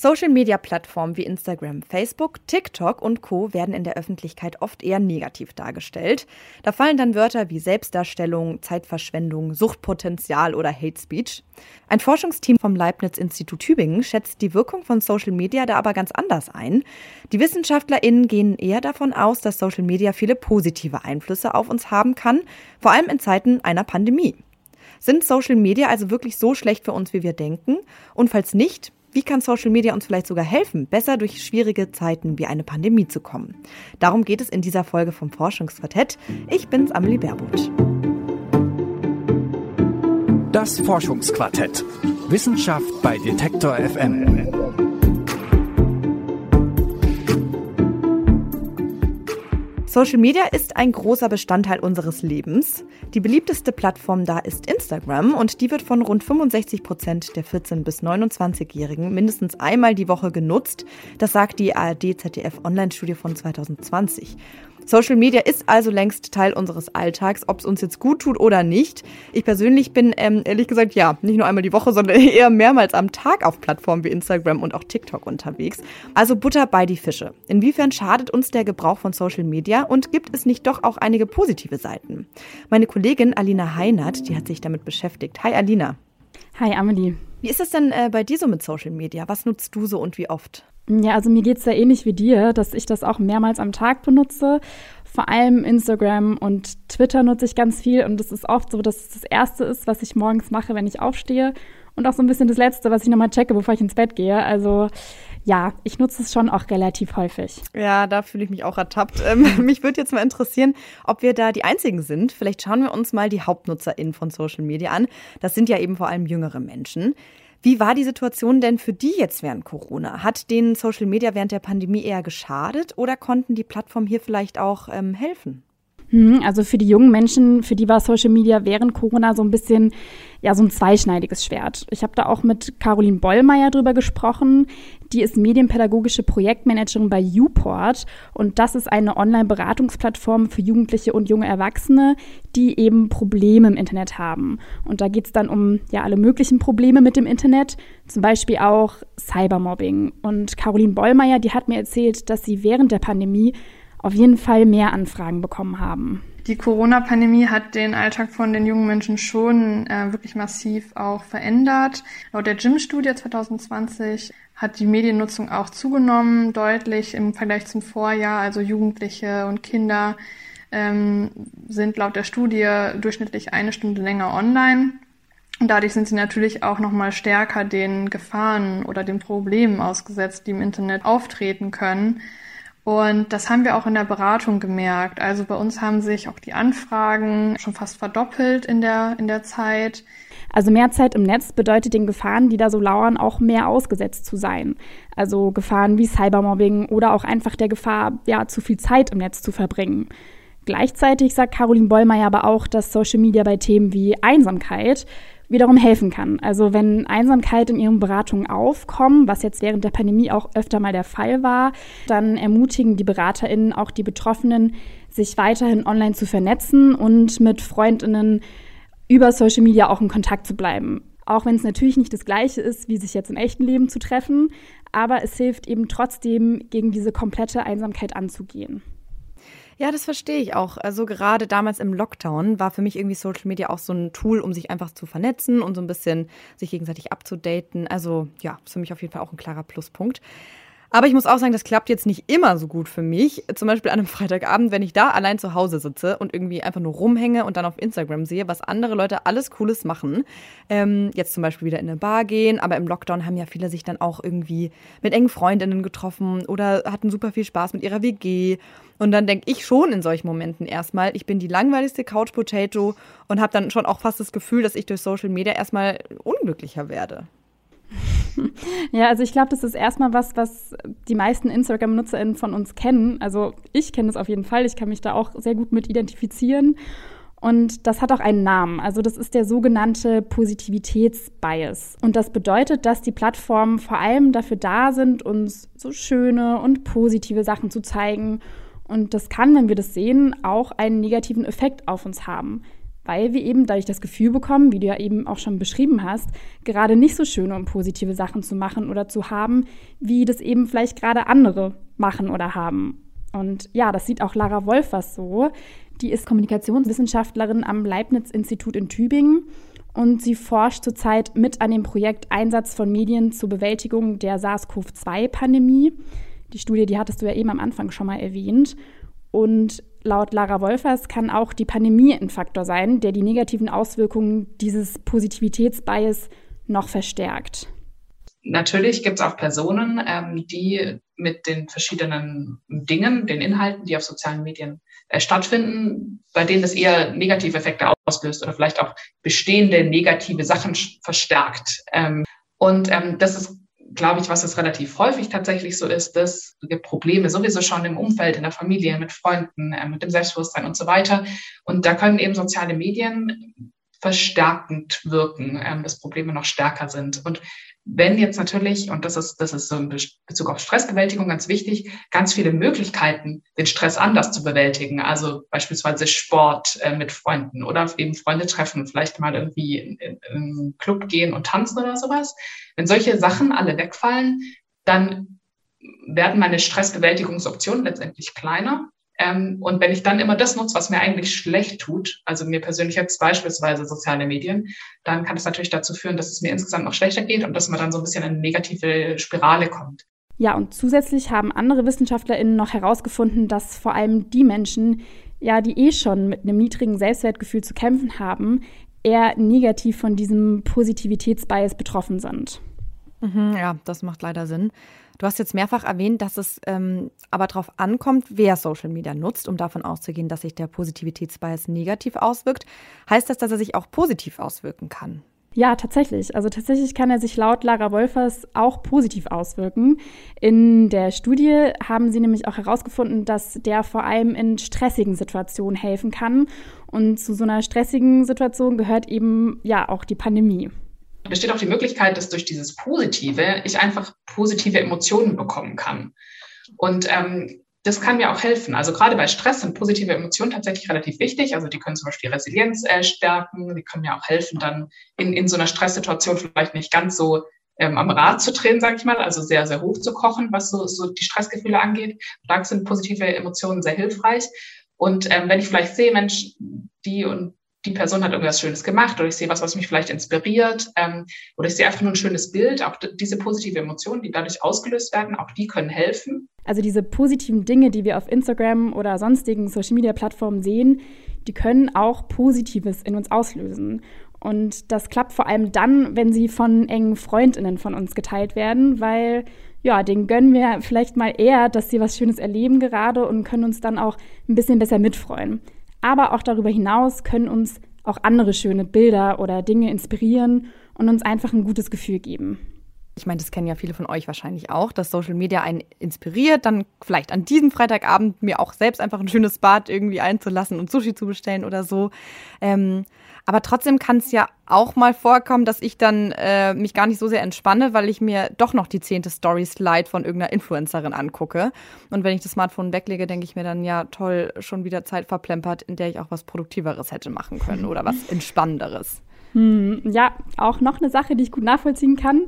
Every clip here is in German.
Social-Media-Plattformen wie Instagram, Facebook, TikTok und Co werden in der Öffentlichkeit oft eher negativ dargestellt. Da fallen dann Wörter wie Selbstdarstellung, Zeitverschwendung, Suchtpotenzial oder Hate Speech. Ein Forschungsteam vom Leibniz-Institut Tübingen schätzt die Wirkung von Social Media da aber ganz anders ein. Die WissenschaftlerInnen gehen eher davon aus, dass Social Media viele positive Einflüsse auf uns haben kann, vor allem in Zeiten einer Pandemie. Sind Social Media also wirklich so schlecht für uns, wie wir denken? Und falls nicht, wie kann Social Media uns vielleicht sogar helfen, besser durch schwierige Zeiten wie eine Pandemie zu kommen? Darum geht es in dieser Folge vom Forschungsquartett. Ich bin's, Amelie Baerbuth. Das Forschungsquartett. Wissenschaft bei Detektor FM. Social Media ist ein großer Bestandteil unseres Lebens. Die beliebteste Plattform da ist Instagram und die wird von rund 65 Prozent der 14- bis 29-Jährigen mindestens einmal die Woche genutzt. Das sagt die ARD-ZDF-Online-Studie von 2020. Social Media ist also längst Teil unseres Alltags, ob es uns jetzt gut tut oder nicht. Ich persönlich bin ähm, ehrlich gesagt ja nicht nur einmal die Woche, sondern eher mehrmals am Tag auf Plattformen wie Instagram und auch TikTok unterwegs. Also Butter bei die Fische. Inwiefern schadet uns der Gebrauch von Social Media und gibt es nicht doch auch einige positive Seiten? Meine Kollegin Alina Heinert, die hat sich damit beschäftigt. Hi Alina. Hi Amelie. Wie ist es denn äh, bei dir so mit Social Media? Was nutzt du so und wie oft? Ja, also mir geht es da ähnlich wie dir, dass ich das auch mehrmals am Tag benutze. Vor allem Instagram und Twitter nutze ich ganz viel und es ist oft so, dass es das Erste ist, was ich morgens mache, wenn ich aufstehe und auch so ein bisschen das Letzte, was ich nochmal checke, bevor ich ins Bett gehe. Also ja, ich nutze es schon auch relativ häufig. Ja, da fühle ich mich auch ertappt. Ähm, mich würde jetzt mal interessieren, ob wir da die Einzigen sind. Vielleicht schauen wir uns mal die HauptnutzerInnen von Social Media an. Das sind ja eben vor allem jüngere Menschen. Wie war die Situation denn für die jetzt während Corona? Hat denen Social Media während der Pandemie eher geschadet oder konnten die Plattformen hier vielleicht auch ähm, helfen? Hm, also für die jungen Menschen, für die war Social Media während Corona so ein bisschen ja so ein zweischneidiges Schwert. Ich habe da auch mit Caroline Bollmeier drüber gesprochen. Die ist medienpädagogische Projektmanagerin bei Uport und das ist eine Online-Beratungsplattform für Jugendliche und junge Erwachsene, die eben Probleme im Internet haben. Und da geht es dann um ja alle möglichen Probleme mit dem Internet, zum Beispiel auch Cybermobbing. Und Caroline Bollmeier, die hat mir erzählt, dass sie während der Pandemie auf jeden Fall mehr Anfragen bekommen haben. Die Corona-Pandemie hat den Alltag von den jungen Menschen schon äh, wirklich massiv auch verändert. Laut der Gym-Studie 2020 hat die Mediennutzung auch zugenommen, deutlich im Vergleich zum Vorjahr. Also Jugendliche und Kinder ähm, sind laut der Studie durchschnittlich eine Stunde länger online. Und dadurch sind sie natürlich auch nochmal stärker den Gefahren oder den Problemen ausgesetzt, die im Internet auftreten können. Und das haben wir auch in der Beratung gemerkt. Also bei uns haben sich auch die Anfragen schon fast verdoppelt in der, in der Zeit. Also mehr Zeit im Netz bedeutet den Gefahren, die da so lauern, auch mehr ausgesetzt zu sein. Also Gefahren wie Cybermobbing oder auch einfach der Gefahr, ja, zu viel Zeit im Netz zu verbringen. Gleichzeitig sagt Caroline Bollmeier aber auch, dass Social Media bei Themen wie Einsamkeit wiederum helfen kann. Also wenn Einsamkeit in ihren Beratungen aufkommen, was jetzt während der Pandemie auch öfter mal der Fall war, dann ermutigen die Beraterinnen auch die Betroffenen, sich weiterhin online zu vernetzen und mit Freundinnen über Social Media auch in Kontakt zu bleiben. Auch wenn es natürlich nicht das gleiche ist, wie sich jetzt im echten Leben zu treffen, aber es hilft eben trotzdem, gegen diese komplette Einsamkeit anzugehen. Ja, das verstehe ich auch. Also gerade damals im Lockdown war für mich irgendwie Social Media auch so ein Tool, um sich einfach zu vernetzen und so ein bisschen sich gegenseitig abzudaten. Also ja, ist für mich auf jeden Fall auch ein klarer Pluspunkt. Aber ich muss auch sagen, das klappt jetzt nicht immer so gut für mich. Zum Beispiel an einem Freitagabend, wenn ich da allein zu Hause sitze und irgendwie einfach nur rumhänge und dann auf Instagram sehe, was andere Leute alles Cooles machen. Ähm, jetzt zum Beispiel wieder in eine Bar gehen, aber im Lockdown haben ja viele sich dann auch irgendwie mit engen Freundinnen getroffen oder hatten super viel Spaß mit ihrer WG. Und dann denke ich schon in solchen Momenten erstmal, ich bin die langweiligste Couch Potato und habe dann schon auch fast das Gefühl, dass ich durch Social Media erstmal unglücklicher werde. Ja, also ich glaube, das ist erstmal was, was die meisten Instagram-NutzerInnen von uns kennen. Also ich kenne es auf jeden Fall. Ich kann mich da auch sehr gut mit identifizieren. Und das hat auch einen Namen. Also das ist der sogenannte Positivitätsbias. Und das bedeutet, dass die Plattformen vor allem dafür da sind, uns so schöne und positive Sachen zu zeigen. Und das kann, wenn wir das sehen, auch einen negativen Effekt auf uns haben weil wir eben dadurch das Gefühl bekommen, wie du ja eben auch schon beschrieben hast, gerade nicht so schöne und positive Sachen zu machen oder zu haben, wie das eben vielleicht gerade andere machen oder haben. Und ja, das sieht auch Lara Wolfers so. Die ist Kommunikationswissenschaftlerin am Leibniz-Institut in Tübingen und sie forscht zurzeit mit an dem Projekt Einsatz von Medien zur Bewältigung der SARS-CoV-2-Pandemie. Die Studie, die hattest du ja eben am Anfang schon mal erwähnt. Und laut Lara Wolfers kann auch die Pandemie ein Faktor sein, der die negativen Auswirkungen dieses Positivitätsbias noch verstärkt. Natürlich gibt es auch Personen, ähm, die mit den verschiedenen Dingen, den Inhalten, die auf sozialen Medien äh, stattfinden, bei denen das eher negative Effekte auslöst oder vielleicht auch bestehende negative Sachen verstärkt. Ähm, und ähm, das ist glaube ich, was es relativ häufig tatsächlich so ist, dass gibt Probleme sowieso schon im Umfeld, in der Familie, mit Freunden, äh, mit dem Selbstbewusstsein und so weiter. Und da können eben soziale Medien verstärkend wirken, ähm, dass Probleme noch stärker sind. Und wenn jetzt natürlich, und das ist, das ist so in Bezug auf Stressbewältigung ganz wichtig, ganz viele Möglichkeiten, den Stress anders zu bewältigen. Also beispielsweise Sport äh, mit Freunden oder eben Freunde treffen, vielleicht mal irgendwie in, in, einen Club gehen und tanzen oder sowas. Wenn solche Sachen alle wegfallen, dann werden meine Stressbewältigungsoptionen letztendlich kleiner. Ähm, und wenn ich dann immer das nutze, was mir eigentlich schlecht tut, also mir persönlich jetzt beispielsweise soziale Medien, dann kann es natürlich dazu führen, dass es mir insgesamt noch schlechter geht und dass man dann so ein bisschen in eine negative Spirale kommt. Ja, und zusätzlich haben andere WissenschaftlerInnen noch herausgefunden, dass vor allem die Menschen, ja, die eh schon mit einem niedrigen Selbstwertgefühl zu kämpfen haben, eher negativ von diesem Positivitätsbias betroffen sind. Mhm, ja, das macht leider Sinn. Du hast jetzt mehrfach erwähnt, dass es ähm, aber darauf ankommt, wer Social Media nutzt, um davon auszugehen, dass sich der Positivitätsbias negativ auswirkt. Heißt das, dass er sich auch positiv auswirken kann? Ja, tatsächlich. Also tatsächlich kann er sich laut Lara Wolfers auch positiv auswirken. In der Studie haben sie nämlich auch herausgefunden, dass der vor allem in stressigen Situationen helfen kann. Und zu so einer stressigen Situation gehört eben ja auch die Pandemie besteht auch die Möglichkeit, dass durch dieses Positive ich einfach positive Emotionen bekommen kann. Und ähm, das kann mir auch helfen. Also gerade bei Stress sind positive Emotionen tatsächlich relativ wichtig. Also die können zum Beispiel Resilienz äh, stärken, die können mir auch helfen, dann in, in so einer Stresssituation vielleicht nicht ganz so ähm, am Rad zu drehen, sage ich mal, also sehr, sehr hoch zu kochen, was so, so die Stressgefühle angeht. Da sind positive Emotionen sehr hilfreich. Und ähm, wenn ich vielleicht sehe, Mensch, die und die Person hat irgendwas Schönes gemacht oder ich sehe was, was mich vielleicht inspiriert ähm, oder ich sehe einfach nur ein schönes Bild. Auch diese positive Emotionen, die dadurch ausgelöst werden, auch die können helfen. Also diese positiven Dinge, die wir auf Instagram oder sonstigen Social-Media-Plattformen sehen, die können auch Positives in uns auslösen. Und das klappt vor allem dann, wenn sie von engen Freundinnen von uns geteilt werden, weil ja, denen gönnen wir vielleicht mal eher, dass sie was Schönes erleben gerade und können uns dann auch ein bisschen besser mitfreuen. Aber auch darüber hinaus können uns auch andere schöne Bilder oder Dinge inspirieren und uns einfach ein gutes Gefühl geben. Ich meine, das kennen ja viele von euch wahrscheinlich auch, dass Social Media einen inspiriert, dann vielleicht an diesem Freitagabend mir auch selbst einfach ein schönes Bad irgendwie einzulassen und Sushi zu bestellen oder so. Ähm, aber trotzdem kann es ja auch mal vorkommen, dass ich dann äh, mich gar nicht so sehr entspanne, weil ich mir doch noch die zehnte Story-Slide von irgendeiner Influencerin angucke. Und wenn ich das Smartphone weglege, denke ich mir dann, ja, toll, schon wieder Zeit verplempert, in der ich auch was Produktiveres hätte machen können oder was Entspannenderes. Hm, ja, auch noch eine Sache, die ich gut nachvollziehen kann.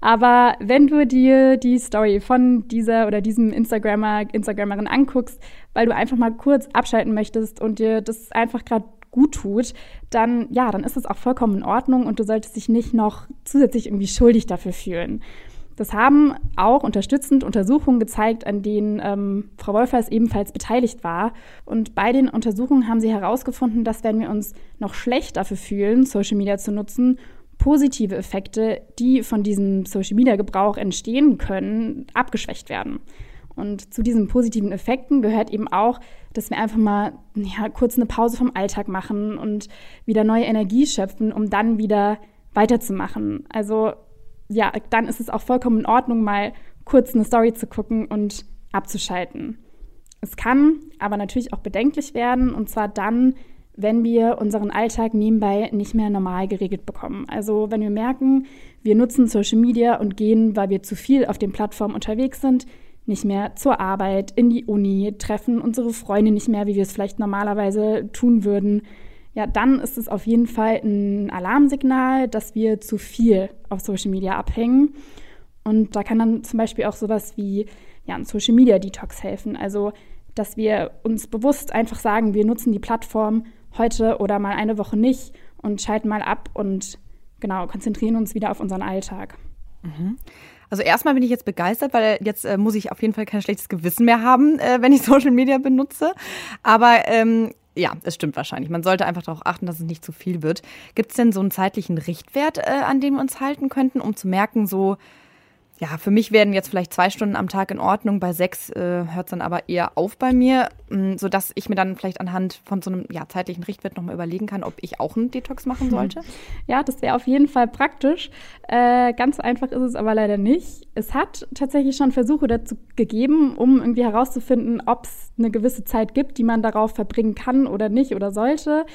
Aber wenn du dir die Story von dieser oder diesem Instagrammer, Instagrammerin anguckst, weil du einfach mal kurz abschalten möchtest und dir das einfach gerade gut tut, dann ja, dann ist es auch vollkommen in Ordnung und du solltest dich nicht noch zusätzlich irgendwie schuldig dafür fühlen. Das haben auch unterstützend Untersuchungen gezeigt, an denen ähm, Frau Wolfers ebenfalls beteiligt war. Und bei den Untersuchungen haben sie herausgefunden, dass wenn wir uns noch schlecht dafür fühlen, Social Media zu nutzen, positive Effekte, die von diesem Social Media Gebrauch entstehen können, abgeschwächt werden. Und zu diesen positiven Effekten gehört eben auch, dass wir einfach mal ja, kurz eine Pause vom Alltag machen und wieder neue Energie schöpfen, um dann wieder weiterzumachen. Also ja, dann ist es auch vollkommen in Ordnung, mal kurz eine Story zu gucken und abzuschalten. Es kann aber natürlich auch bedenklich werden, und zwar dann, wenn wir unseren Alltag nebenbei nicht mehr normal geregelt bekommen. Also wenn wir merken, wir nutzen Social Media und gehen, weil wir zu viel auf den Plattformen unterwegs sind, nicht mehr zur Arbeit, in die Uni, treffen unsere Freunde nicht mehr, wie wir es vielleicht normalerweise tun würden, ja, dann ist es auf jeden Fall ein Alarmsignal, dass wir zu viel auf Social Media abhängen. Und da kann dann zum Beispiel auch sowas wie ja, ein Social Media Detox helfen. Also, dass wir uns bewusst einfach sagen, wir nutzen die Plattform heute oder mal eine Woche nicht und schalten mal ab und genau, konzentrieren uns wieder auf unseren Alltag. Mhm. Also erstmal bin ich jetzt begeistert, weil jetzt äh, muss ich auf jeden Fall kein schlechtes Gewissen mehr haben, äh, wenn ich Social Media benutze. Aber ähm, ja, es stimmt wahrscheinlich. Man sollte einfach darauf achten, dass es nicht zu viel wird. Gibt es denn so einen zeitlichen Richtwert, äh, an dem wir uns halten könnten, um zu merken, so ja, für mich werden jetzt vielleicht zwei Stunden am Tag in Ordnung, bei sechs äh, hört es dann aber eher auf bei mir, mh, mm, sodass ich mir dann vielleicht anhand von so einem ja, zeitlichen Richtwert nochmal überlegen kann, ob ich auch einen Detox machen sollte. Ja, das wäre auf jeden Fall praktisch. Äh, ganz so einfach ist es aber leider nicht. Es hat tatsächlich schon Versuche dazu gegeben, um irgendwie herauszufinden, ob es eine gewisse Zeit gibt, die man darauf verbringen kann oder nicht oder sollte.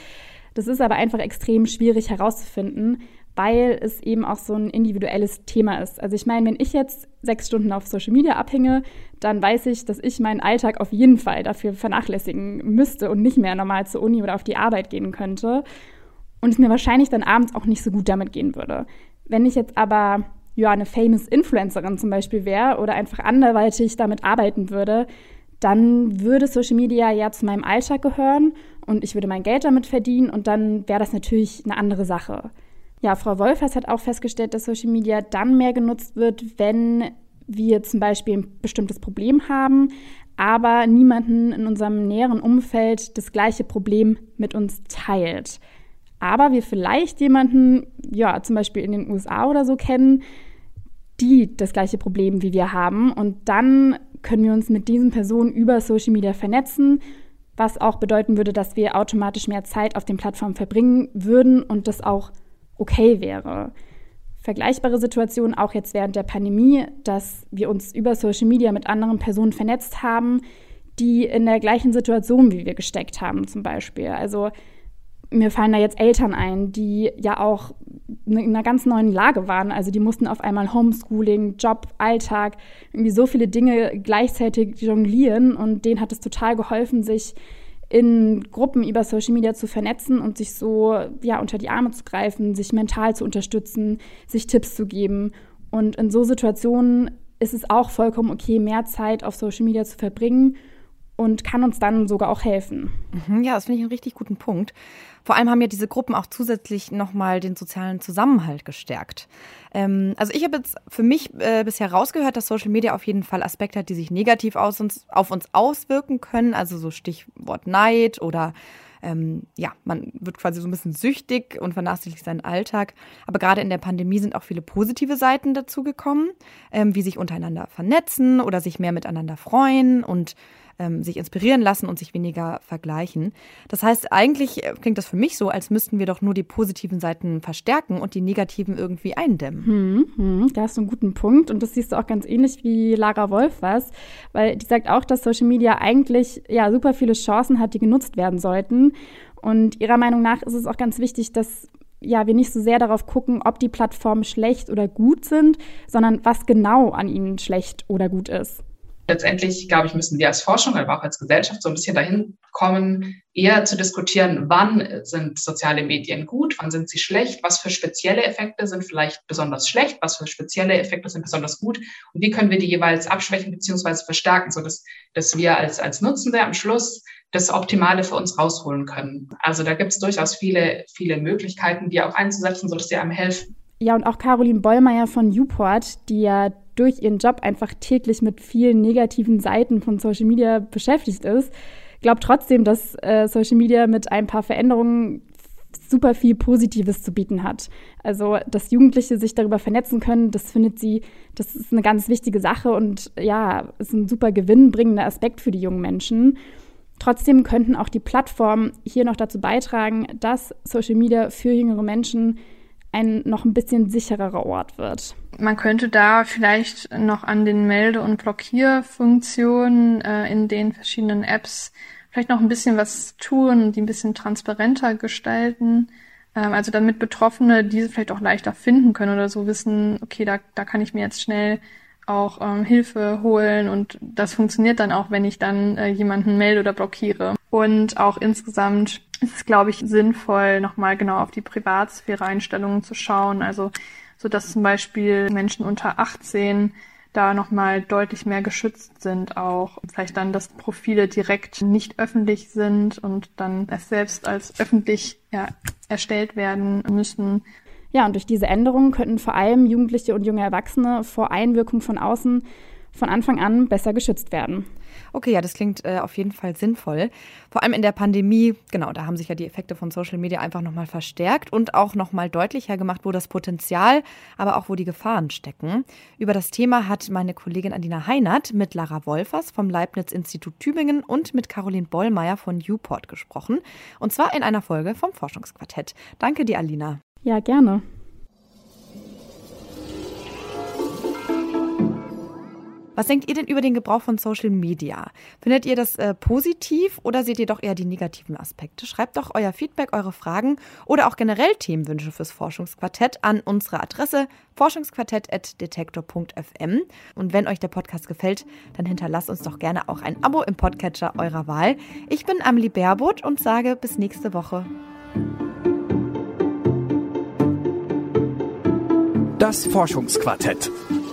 Das ist aber einfach extrem schwierig herauszufinden weil es eben auch so ein individuelles Thema ist. Also ich meine, wenn ich jetzt sechs Stunden auf Social Media abhänge, dann weiß ich, dass ich meinen Alltag auf jeden Fall dafür vernachlässigen müsste und nicht mehr normal zur Uni oder auf die Arbeit gehen könnte. Und es mir wahrscheinlich dann abends auch nicht so gut damit gehen würde. Wenn ich jetzt aber ja, eine famous Influencerin zum Beispiel wäre oder einfach anderweitig damit arbeiten würde, dann würde Social Media ja zu meinem Alltag gehören und ich würde mein Geld damit verdienen und dann wäre das natürlich eine andere Sache. Ja, Frau Wolfers hat auch festgestellt, dass Social Media dann mehr genutzt wird, wenn wir zum Beispiel ein bestimmtes Problem haben, aber niemanden in unserem näheren Umfeld das gleiche Problem mit uns teilt. Aber wir vielleicht jemanden, ja, zum Beispiel in den USA oder so kennen, die das gleiche Problem wie wir haben. Und dann können wir uns mit diesen Personen über Social Media vernetzen, was auch bedeuten würde, dass wir automatisch mehr Zeit auf den Plattformen verbringen würden und das auch okay wäre. Vergleichbare Situationen auch jetzt während der Pandemie, dass wir uns über Social Media mit anderen Personen vernetzt haben, die in der gleichen Situation wie wir gesteckt haben, zum Beispiel. Also mir fallen da jetzt Eltern ein, die ja auch in einer ganz neuen Lage waren. Also die mussten auf einmal Homeschooling, Job, Alltag, irgendwie so viele Dinge gleichzeitig jonglieren und denen hat es total geholfen, sich in Gruppen über Social Media zu vernetzen und sich so ja unter die Arme zu greifen, sich mental zu unterstützen, sich Tipps zu geben. Und in so Situationen ist es auch vollkommen okay, mehr Zeit auf Social Media zu verbringen und kann uns dann sogar auch helfen. Mhm, ja, das finde ich einen richtig guten Punkt. Vor allem haben ja diese Gruppen auch zusätzlich nochmal den sozialen Zusammenhalt gestärkt. Ähm, also ich habe jetzt für mich äh, bisher rausgehört, dass Social Media auf jeden Fall Aspekte hat, die sich negativ aus uns, auf uns auswirken können. Also so Stichwort Neid oder ähm, ja, man wird quasi so ein bisschen süchtig und vernachlässigt seinen Alltag. Aber gerade in der Pandemie sind auch viele positive Seiten dazugekommen, ähm, wie sich untereinander vernetzen oder sich mehr miteinander freuen und ähm, sich inspirieren lassen und sich weniger vergleichen. Das heißt, eigentlich äh, klingt das für mich so, als müssten wir doch nur die positiven Seiten verstärken und die negativen irgendwie eindämmen. Hm, hm, da hast du einen guten Punkt und das siehst du auch ganz ähnlich wie Lara Wolf was, weil die sagt auch, dass Social Media eigentlich ja super viele Chancen hat, die genutzt werden sollten. Und ihrer Meinung nach ist es auch ganz wichtig, dass ja, wir nicht so sehr darauf gucken, ob die Plattformen schlecht oder gut sind, sondern was genau an ihnen schlecht oder gut ist letztendlich, glaube ich, müssen wir als Forschung, aber auch als Gesellschaft so ein bisschen dahin kommen, eher zu diskutieren, wann sind soziale Medien gut, wann sind sie schlecht, was für spezielle Effekte sind vielleicht besonders schlecht, was für spezielle Effekte sind besonders gut und wie können wir die jeweils abschwächen bzw. verstärken, sodass dass wir als, als Nutzende am Schluss das Optimale für uns rausholen können. Also da gibt es durchaus viele, viele Möglichkeiten, die auch einzusetzen, sodass sie einem helfen. Ja, und auch Caroline Bollmeier von Uport, die ja durch ihren Job einfach täglich mit vielen negativen Seiten von Social Media beschäftigt ist, glaubt trotzdem, dass äh, Social Media mit ein paar Veränderungen super viel Positives zu bieten hat. Also, dass Jugendliche sich darüber vernetzen können, das findet sie, das ist eine ganz wichtige Sache und ja, ist ein super gewinnbringender Aspekt für die jungen Menschen. Trotzdem könnten auch die Plattformen hier noch dazu beitragen, dass Social Media für jüngere Menschen ein noch ein bisschen sichererer Ort wird. Man könnte da vielleicht noch an den Melde- und Blockierfunktionen äh, in den verschiedenen Apps vielleicht noch ein bisschen was tun die ein bisschen transparenter gestalten. Ähm, also damit Betroffene diese vielleicht auch leichter finden können oder so wissen, okay, da, da kann ich mir jetzt schnell auch ähm, Hilfe holen und das funktioniert dann auch, wenn ich dann äh, jemanden melde oder blockiere. Und auch insgesamt ist es, glaube ich, sinnvoll, nochmal genau auf die Privatsphäre-Einstellungen zu schauen. Also, so dass zum Beispiel Menschen unter 18 da nochmal deutlich mehr geschützt sind auch. Vielleicht dann, dass Profile direkt nicht öffentlich sind und dann erst selbst als öffentlich ja, erstellt werden müssen. Ja, und durch diese Änderungen könnten vor allem Jugendliche und junge Erwachsene vor Einwirkung von außen von Anfang an besser geschützt werden. Okay, ja, das klingt äh, auf jeden Fall sinnvoll. Vor allem in der Pandemie, genau, da haben sich ja die Effekte von Social Media einfach nochmal verstärkt und auch nochmal deutlicher gemacht, wo das Potenzial, aber auch wo die Gefahren stecken. Über das Thema hat meine Kollegin Adina Heinert mit Lara Wolfers vom Leibniz-Institut Tübingen und mit Caroline Bollmeier von Uport gesprochen. Und zwar in einer Folge vom Forschungsquartett. Danke dir, Alina. Ja, gerne. Was denkt ihr denn über den Gebrauch von Social Media? Findet ihr das äh, positiv oder seht ihr doch eher die negativen Aspekte? Schreibt doch euer Feedback, eure Fragen oder auch generell Themenwünsche fürs Forschungsquartett an unsere Adresse forschungsquartett.detektor.fm. Und wenn euch der Podcast gefällt, dann hinterlasst uns doch gerne auch ein Abo im Podcatcher eurer Wahl. Ich bin Amelie Baerbot und sage bis nächste Woche. Das Forschungsquartett.